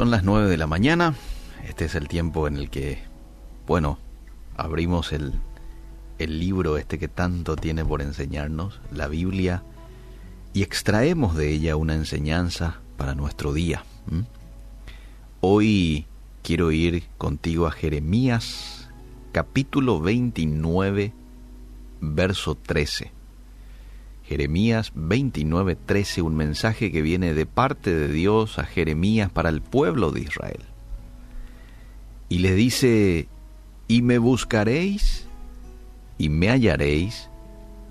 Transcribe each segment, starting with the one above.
Son las 9 de la mañana. Este es el tiempo en el que, bueno, abrimos el, el libro este que tanto tiene por enseñarnos, la Biblia, y extraemos de ella una enseñanza para nuestro día. Hoy quiero ir contigo a Jeremías capítulo 29, verso 13. Jeremías 29, 13, un mensaje que viene de parte de Dios a Jeremías para el pueblo de Israel. Y le dice, y me buscaréis y me hallaréis,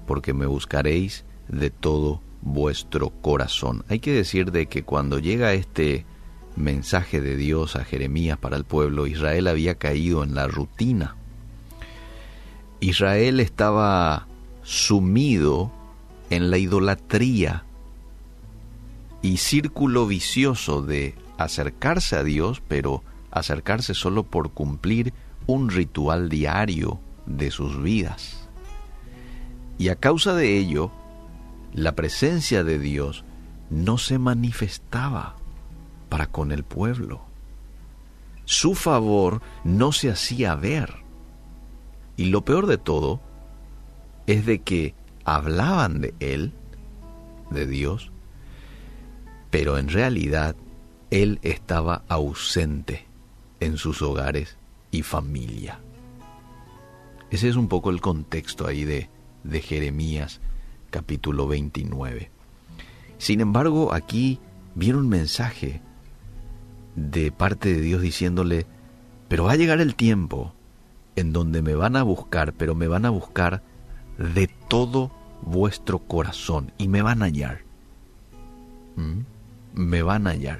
porque me buscaréis de todo vuestro corazón. Hay que decir de que cuando llega este mensaje de Dios a Jeremías para el pueblo, Israel había caído en la rutina. Israel estaba sumido en la idolatría y círculo vicioso de acercarse a Dios, pero acercarse solo por cumplir un ritual diario de sus vidas. Y a causa de ello, la presencia de Dios no se manifestaba para con el pueblo. Su favor no se hacía ver. Y lo peor de todo es de que hablaban de Él, de Dios, pero en realidad Él estaba ausente en sus hogares y familia. Ese es un poco el contexto ahí de, de Jeremías capítulo 29. Sin embargo, aquí viene un mensaje de parte de Dios diciéndole, pero va a llegar el tiempo en donde me van a buscar, pero me van a buscar de todo vuestro corazón y me van a hallar. ¿Mm? Me van a hallar.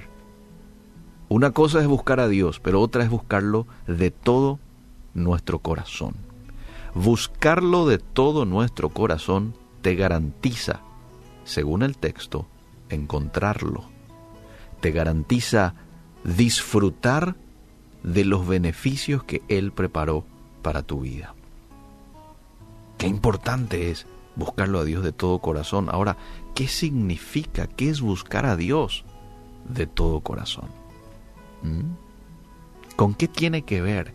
Una cosa es buscar a Dios, pero otra es buscarlo de todo nuestro corazón. Buscarlo de todo nuestro corazón te garantiza, según el texto, encontrarlo. Te garantiza disfrutar de los beneficios que Él preparó para tu vida. Qué importante es buscarlo a Dios de todo corazón. Ahora, ¿qué significa? ¿Qué es buscar a Dios de todo corazón? ¿Mm? ¿Con qué tiene que ver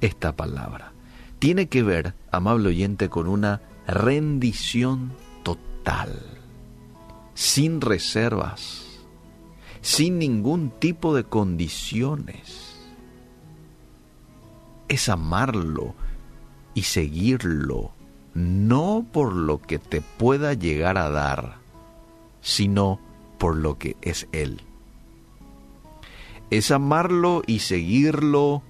esta palabra? Tiene que ver, amable oyente, con una rendición total, sin reservas, sin ningún tipo de condiciones. Es amarlo y seguirlo, no por lo que te pueda llegar a dar, sino por lo que es Él. Es amarlo y seguirlo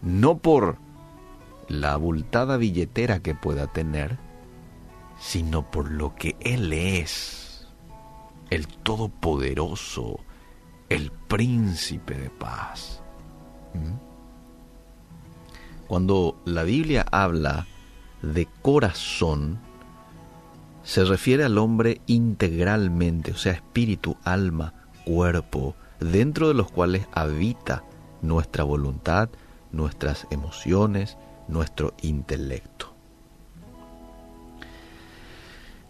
no por la abultada billetera que pueda tener, sino por lo que Él es, el Todopoderoso, el Príncipe de paz. ¿Mm? Cuando la Biblia habla de corazón, se refiere al hombre integralmente, o sea, espíritu, alma, cuerpo, dentro de los cuales habita nuestra voluntad, nuestras emociones, nuestro intelecto.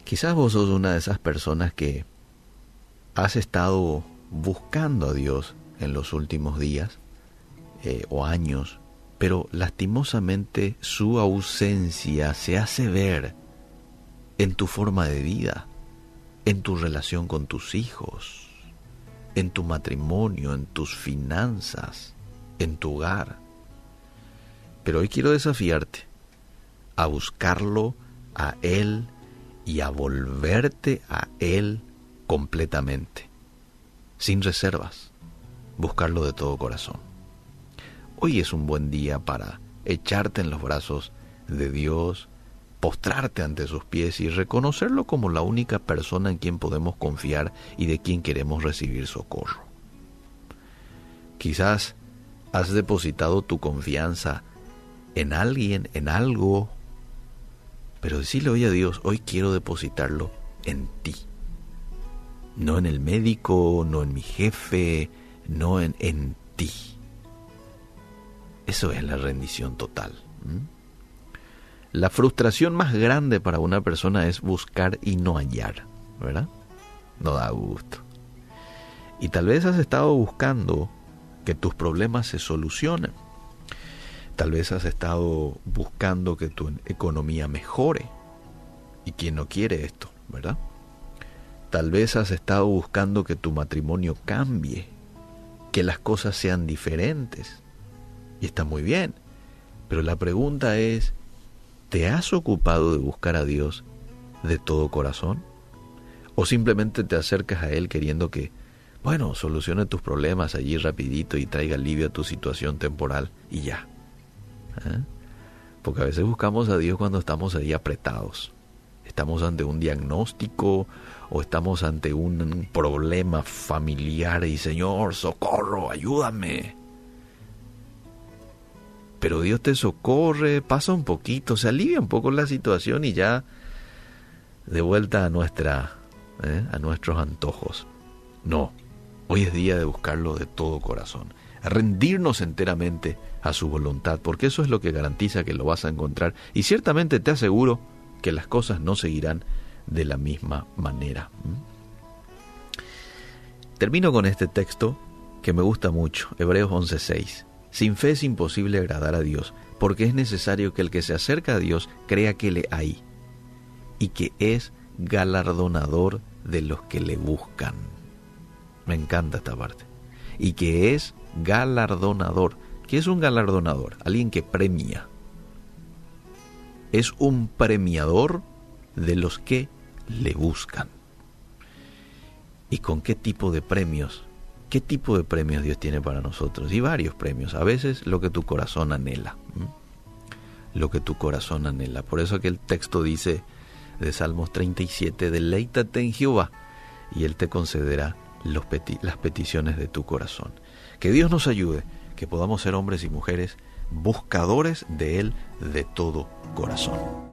Quizás vos sos una de esas personas que has estado buscando a Dios en los últimos días eh, o años, pero lastimosamente su ausencia se hace ver en tu forma de vida, en tu relación con tus hijos, en tu matrimonio, en tus finanzas, en tu hogar. Pero hoy quiero desafiarte a buscarlo a Él y a volverte a Él completamente, sin reservas, buscarlo de todo corazón. Hoy es un buen día para echarte en los brazos de Dios, postrarte ante sus pies y reconocerlo como la única persona en quien podemos confiar y de quien queremos recibir socorro. Quizás has depositado tu confianza en alguien, en algo pero decirle hoy a Dios, hoy quiero depositarlo en ti. No en el médico, no en mi jefe, no en, en ti. Eso es la rendición total. La frustración más grande para una persona es buscar y no hallar, ¿verdad? No da gusto. Y tal vez has estado buscando que tus problemas se solucionen. Tal vez has estado buscando que tu economía mejore. ¿Y quién no quiere esto, verdad? Tal vez has estado buscando que tu matrimonio cambie, que las cosas sean diferentes. Y está muy bien. Pero la pregunta es, ¿te has ocupado de buscar a Dios de todo corazón? ¿O simplemente te acercas a Él queriendo que, bueno, solucione tus problemas allí rapidito y traiga alivio a tu situación temporal y ya? ¿Eh? Porque a veces buscamos a Dios cuando estamos ahí apretados. Estamos ante un diagnóstico o estamos ante un problema familiar y Señor, socorro, ayúdame. Pero Dios te socorre, pasa un poquito, se alivia un poco la situación y ya de vuelta a nuestra ¿eh? a nuestros antojos. No, hoy es día de buscarlo de todo corazón, rendirnos enteramente a su voluntad, porque eso es lo que garantiza que lo vas a encontrar y ciertamente te aseguro que las cosas no seguirán de la misma manera. Termino con este texto que me gusta mucho, Hebreos 11:6. Sin fe es imposible agradar a Dios, porque es necesario que el que se acerca a Dios crea que le hay y que es galardonador de los que le buscan. Me encanta esta parte. Y que es galardonador. ¿Qué es un galardonador? Alguien que premia. Es un premiador de los que le buscan. ¿Y con qué tipo de premios? ¿Qué tipo de premios Dios tiene para nosotros? Y varios premios. A veces lo que tu corazón anhela. Lo que tu corazón anhela. Por eso que el texto dice, de Salmos 37, deleítate en Jehová y Él te concederá las peticiones de tu corazón. Que Dios nos ayude, que podamos ser hombres y mujeres buscadores de Él de todo corazón.